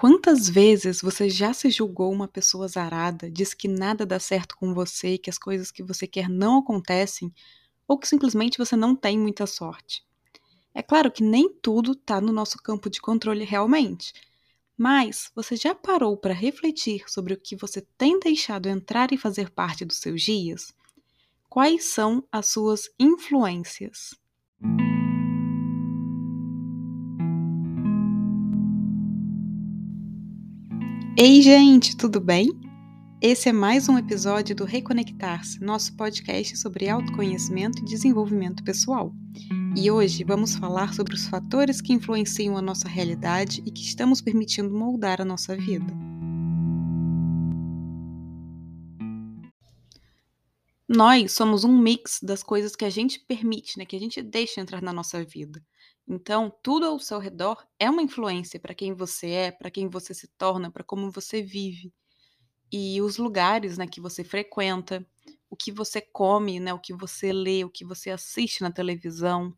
Quantas vezes você já se julgou uma pessoa zarada, disse que nada dá certo com você, que as coisas que você quer não acontecem, ou que simplesmente você não tem muita sorte? É claro que nem tudo está no nosso campo de controle realmente, mas você já parou para refletir sobre o que você tem deixado entrar e fazer parte dos seus dias? Quais são as suas influências? Ei, gente, tudo bem? Esse é mais um episódio do Reconectar-se, nosso podcast sobre autoconhecimento e desenvolvimento pessoal. E hoje vamos falar sobre os fatores que influenciam a nossa realidade e que estamos permitindo moldar a nossa vida. Nós somos um mix das coisas que a gente permite, né, que a gente deixa entrar na nossa vida. Então, tudo ao seu redor é uma influência para quem você é, para quem você se torna, para como você vive. E os lugares, né, que você frequenta, o que você come, né, o que você lê, o que você assiste na televisão,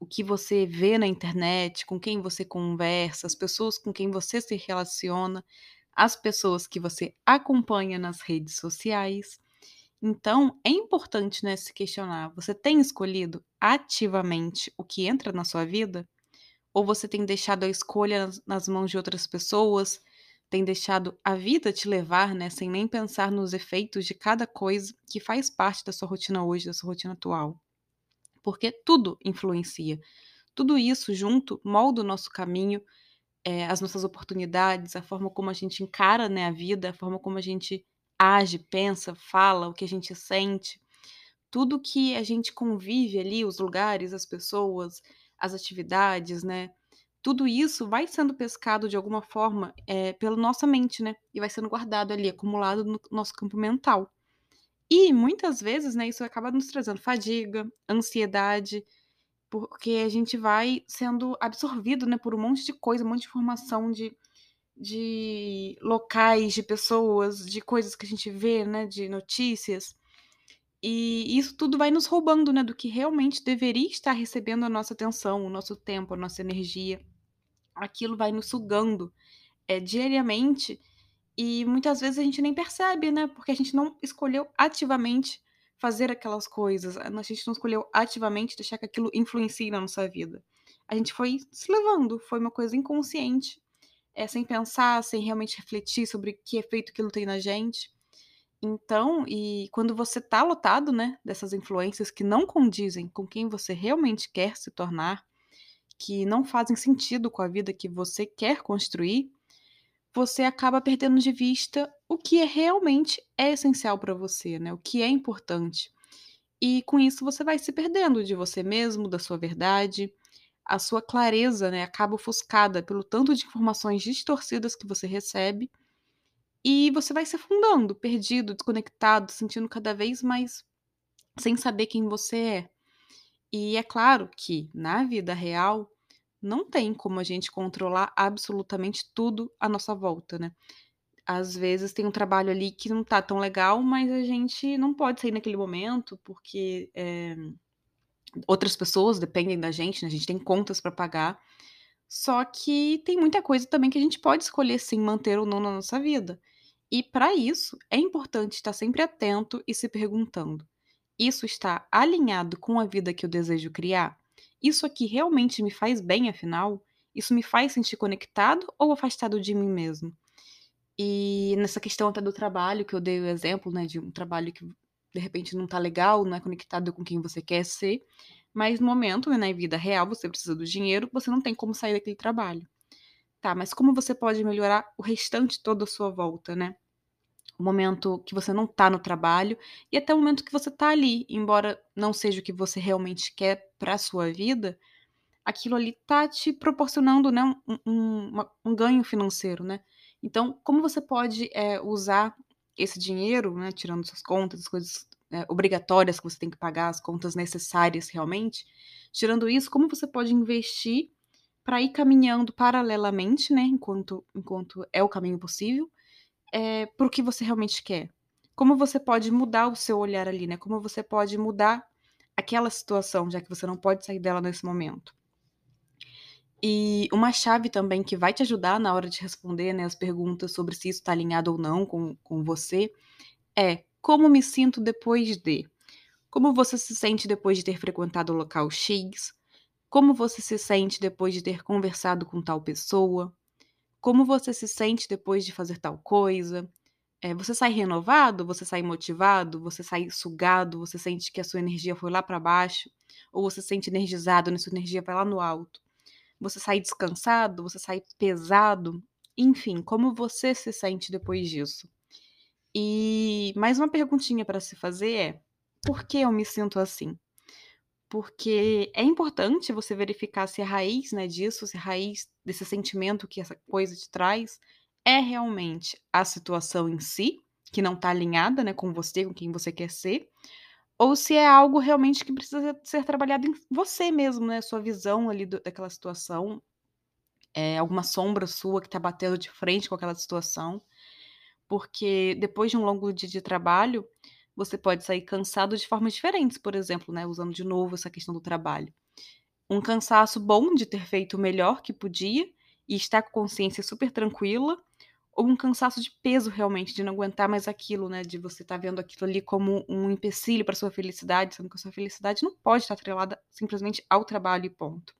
o que você vê na internet, com quem você conversa, as pessoas com quem você se relaciona, as pessoas que você acompanha nas redes sociais. Então, é importante, né, se questionar: você tem escolhido ativamente o que entra na sua vida? Ou você tem deixado a escolha nas, mãos de outras pessoas? Tem deixado a vida te levar, né, sem nem pensar nos efeitos de cada coisa que faz parte da sua rotina hoje, da sua rotina atual? Porque tudo influencia. Tudo isso junto molda o nosso caminho, é, as nossas oportunidades, a forma como a gente encara né, a vida, a forma como a gente age, pensa, fala, o que a gente sente, tudo que a gente convive ali, os lugares, as pessoas, as atividades, né? Tudo isso vai sendo pescado de alguma forma é, pela nossa mente, né? E vai sendo guardado ali, acumulado no nosso campo mental. E muitas vezes, né, isso acaba nos trazendo fadiga, ansiedade, porque a gente vai sendo absorvido, né, por um monte de coisa, um monte de informação de de locais, de pessoas, de coisas que a gente vê, né, de notícias. E isso tudo vai nos roubando, né, do que realmente deveria estar recebendo a nossa atenção, o nosso tempo, a nossa energia. Aquilo vai nos sugando é, diariamente e muitas vezes a gente nem percebe, né, porque a gente não escolheu ativamente fazer aquelas coisas, a gente não escolheu ativamente deixar que aquilo influencie na nossa vida. A gente foi se levando, foi uma coisa inconsciente é, sem pensar, sem realmente refletir sobre que efeito aquilo tem na gente. Então, e quando você tá lotado, né, dessas influências que não condizem com quem você realmente quer se tornar, que não fazem sentido com a vida que você quer construir, você acaba perdendo de vista o que é realmente é essencial para você, né? O que é importante. E com isso você vai se perdendo de você mesmo, da sua verdade, a sua clareza né, acaba ofuscada pelo tanto de informações distorcidas que você recebe e você vai se afundando, perdido, desconectado, sentindo cada vez mais sem saber quem você é. E é claro que na vida real não tem como a gente controlar absolutamente tudo à nossa volta, né? Às vezes tem um trabalho ali que não tá tão legal, mas a gente não pode sair naquele momento porque é, outras pessoas dependem da gente, né? A gente tem contas para pagar. Só que tem muita coisa também que a gente pode escolher sim manter ou não na nossa vida. E para isso é importante estar sempre atento e se perguntando: isso está alinhado com a vida que eu desejo criar? Isso aqui realmente me faz bem, afinal? Isso me faz sentir conectado ou afastado de mim mesmo? E nessa questão até do trabalho, que eu dei o exemplo, né, de um trabalho que de repente não tá legal, não é conectado com quem você quer ser, mas no momento, né, na vida real, você precisa do dinheiro, você não tem como sair daquele trabalho. Tá, mas como você pode melhorar o restante todo à sua volta, né? O momento que você não tá no trabalho e até o momento que você tá ali, embora não seja o que você realmente quer para sua vida, aquilo ali tá te proporcionando, né, um, um, um ganho financeiro, né? Então, como você pode é, usar esse dinheiro, né, tirando suas contas, as coisas é, obrigatórias que você tem que pagar, as contas necessárias realmente, tirando isso, como você pode investir para ir caminhando paralelamente, né, enquanto, enquanto é o caminho possível, é, para o que você realmente quer? Como você pode mudar o seu olhar ali, né? Como você pode mudar aquela situação, já que você não pode sair dela nesse momento? E uma chave também que vai te ajudar na hora de responder né, as perguntas sobre se isso está alinhado ou não com, com você é como me sinto depois de. Como você se sente depois de ter frequentado o local X? Como você se sente depois de ter conversado com tal pessoa? Como você se sente depois de fazer tal coisa? É, você sai renovado? Você sai motivado? Você sai sugado? Você sente que a sua energia foi lá para baixo? Ou você se sente energizado, e sua energia vai lá no alto? Você sai descansado? Você sai pesado? Enfim, como você se sente depois disso? E mais uma perguntinha para se fazer é: por que eu me sinto assim? Porque é importante você verificar se a raiz né, disso, se a raiz desse sentimento que essa coisa te traz é realmente a situação em si, que não está alinhada né, com você, com quem você quer ser, ou se é algo realmente que precisa ser trabalhado em você mesmo, né? Sua visão ali do, daquela situação, é, alguma sombra sua que está batendo de frente com aquela situação. Porque depois de um longo dia de trabalho, você pode sair cansado de formas diferentes, por exemplo, né? Usando de novo essa questão do trabalho. Um cansaço bom de ter feito o melhor que podia e estar com consciência super tranquila, ou um cansaço de peso realmente, de não aguentar mais aquilo, né? De você estar tá vendo aquilo ali como um empecilho para sua felicidade, sendo que a sua felicidade não pode estar atrelada simplesmente ao trabalho e ponto.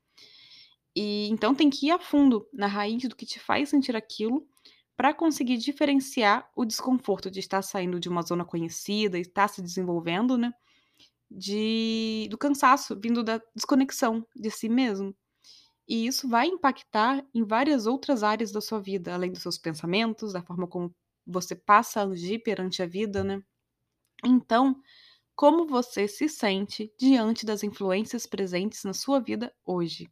E então tem que ir a fundo na raiz do que te faz sentir aquilo para conseguir diferenciar o desconforto de estar saindo de uma zona conhecida e estar se desenvolvendo, né? De, do cansaço vindo da desconexão de si mesmo. E isso vai impactar em várias outras áreas da sua vida, além dos seus pensamentos, da forma como você passa a agir perante a vida, né? Então, como você se sente diante das influências presentes na sua vida hoje?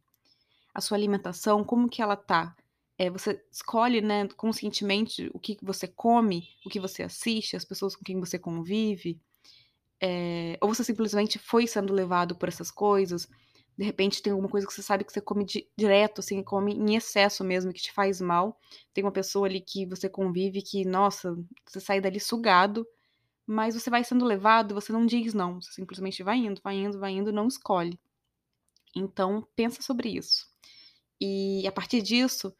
A sua alimentação, como que ela tá? É, você escolhe, né, conscientemente o que você come, o que você assiste, as pessoas com quem você convive, é, ou você simplesmente foi sendo levado por essas coisas. De repente tem alguma coisa que você sabe que você come di direto, assim, come em excesso mesmo, que te faz mal. Tem uma pessoa ali que você convive que, nossa, você sai dali sugado, mas você vai sendo levado, você não diz não, você simplesmente vai indo, vai indo, vai indo, não escolhe. Então, pensa sobre isso. E a partir disso,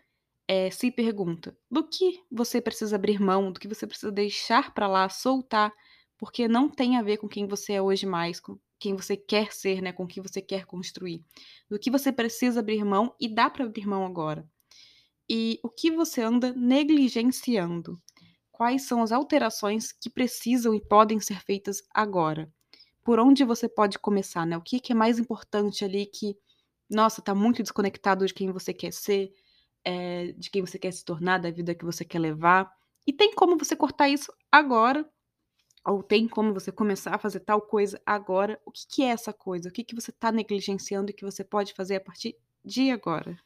é, se pergunta: do que você precisa abrir mão, do que você precisa deixar para lá, soltar, porque não tem a ver com quem você é hoje mais, com quem você quer ser, né, com o que você quer construir. Do que você precisa abrir mão e dá para abrir mão agora. E o que você anda negligenciando? Quais são as alterações que precisam e podem ser feitas agora? Por onde você pode começar, né? O que, que é mais importante ali que, nossa, tá muito desconectado de quem você quer ser, é, de quem você quer se tornar, da vida que você quer levar. E tem como você cortar isso agora, ou tem como você começar a fazer tal coisa agora. O que, que é essa coisa? O que, que você está negligenciando e que você pode fazer a partir de agora?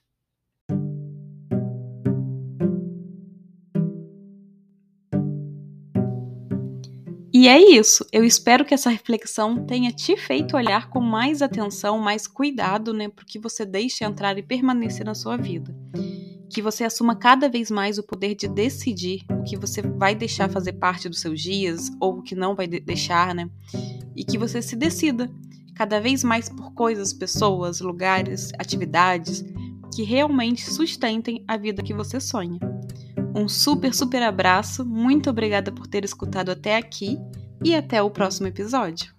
E é isso. Eu espero que essa reflexão tenha te feito olhar com mais atenção, mais cuidado, né, para que você deixe entrar e permanecer na sua vida que você assuma cada vez mais o poder de decidir o que você vai deixar fazer parte dos seus dias ou o que não vai deixar, né? E que você se decida cada vez mais por coisas, pessoas, lugares, atividades que realmente sustentem a vida que você sonha. Um super, super abraço, muito obrigada por ter escutado até aqui e até o próximo episódio.